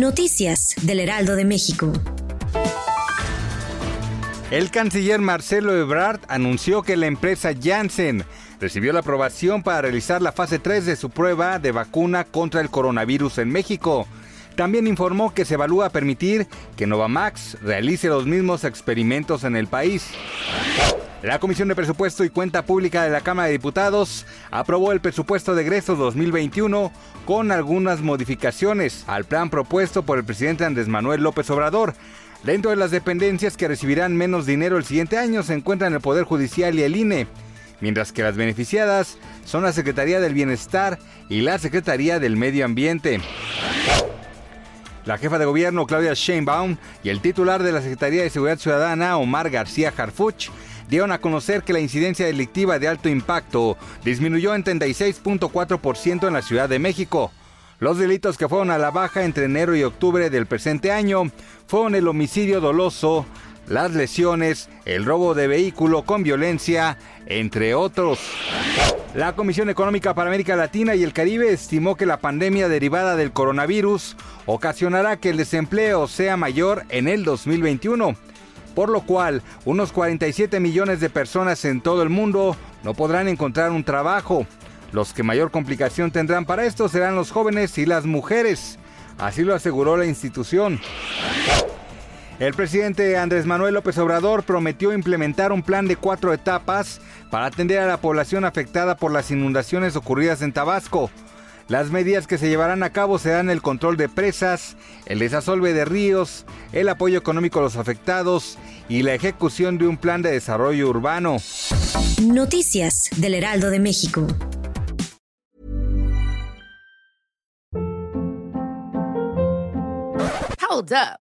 Noticias del Heraldo de México. El canciller Marcelo Ebrard anunció que la empresa Janssen recibió la aprobación para realizar la fase 3 de su prueba de vacuna contra el coronavirus en México. También informó que se evalúa permitir que Novamax realice los mismos experimentos en el país. La Comisión de Presupuesto y Cuenta Pública de la Cámara de Diputados aprobó el presupuesto de egresos 2021 con algunas modificaciones al plan propuesto por el presidente Andrés Manuel López Obrador. Dentro de las dependencias que recibirán menos dinero el siguiente año se encuentran el Poder Judicial y el INE, mientras que las beneficiadas son la Secretaría del Bienestar y la Secretaría del Medio Ambiente. La jefa de gobierno Claudia Sheinbaum y el titular de la Secretaría de Seguridad Ciudadana Omar García Harfuch dieron a conocer que la incidencia delictiva de alto impacto disminuyó en 36.4% en la Ciudad de México. Los delitos que fueron a la baja entre enero y octubre del presente año fueron el homicidio doloso, las lesiones, el robo de vehículo con violencia, entre otros. La Comisión Económica para América Latina y el Caribe estimó que la pandemia derivada del coronavirus ocasionará que el desempleo sea mayor en el 2021 por lo cual unos 47 millones de personas en todo el mundo no podrán encontrar un trabajo. Los que mayor complicación tendrán para esto serán los jóvenes y las mujeres, así lo aseguró la institución. El presidente Andrés Manuel López Obrador prometió implementar un plan de cuatro etapas para atender a la población afectada por las inundaciones ocurridas en Tabasco. Las medidas que se llevarán a cabo serán el control de presas, el desasolve de ríos, el apoyo económico a los afectados y la ejecución de un plan de desarrollo urbano. Noticias del Heraldo de México. Hold up.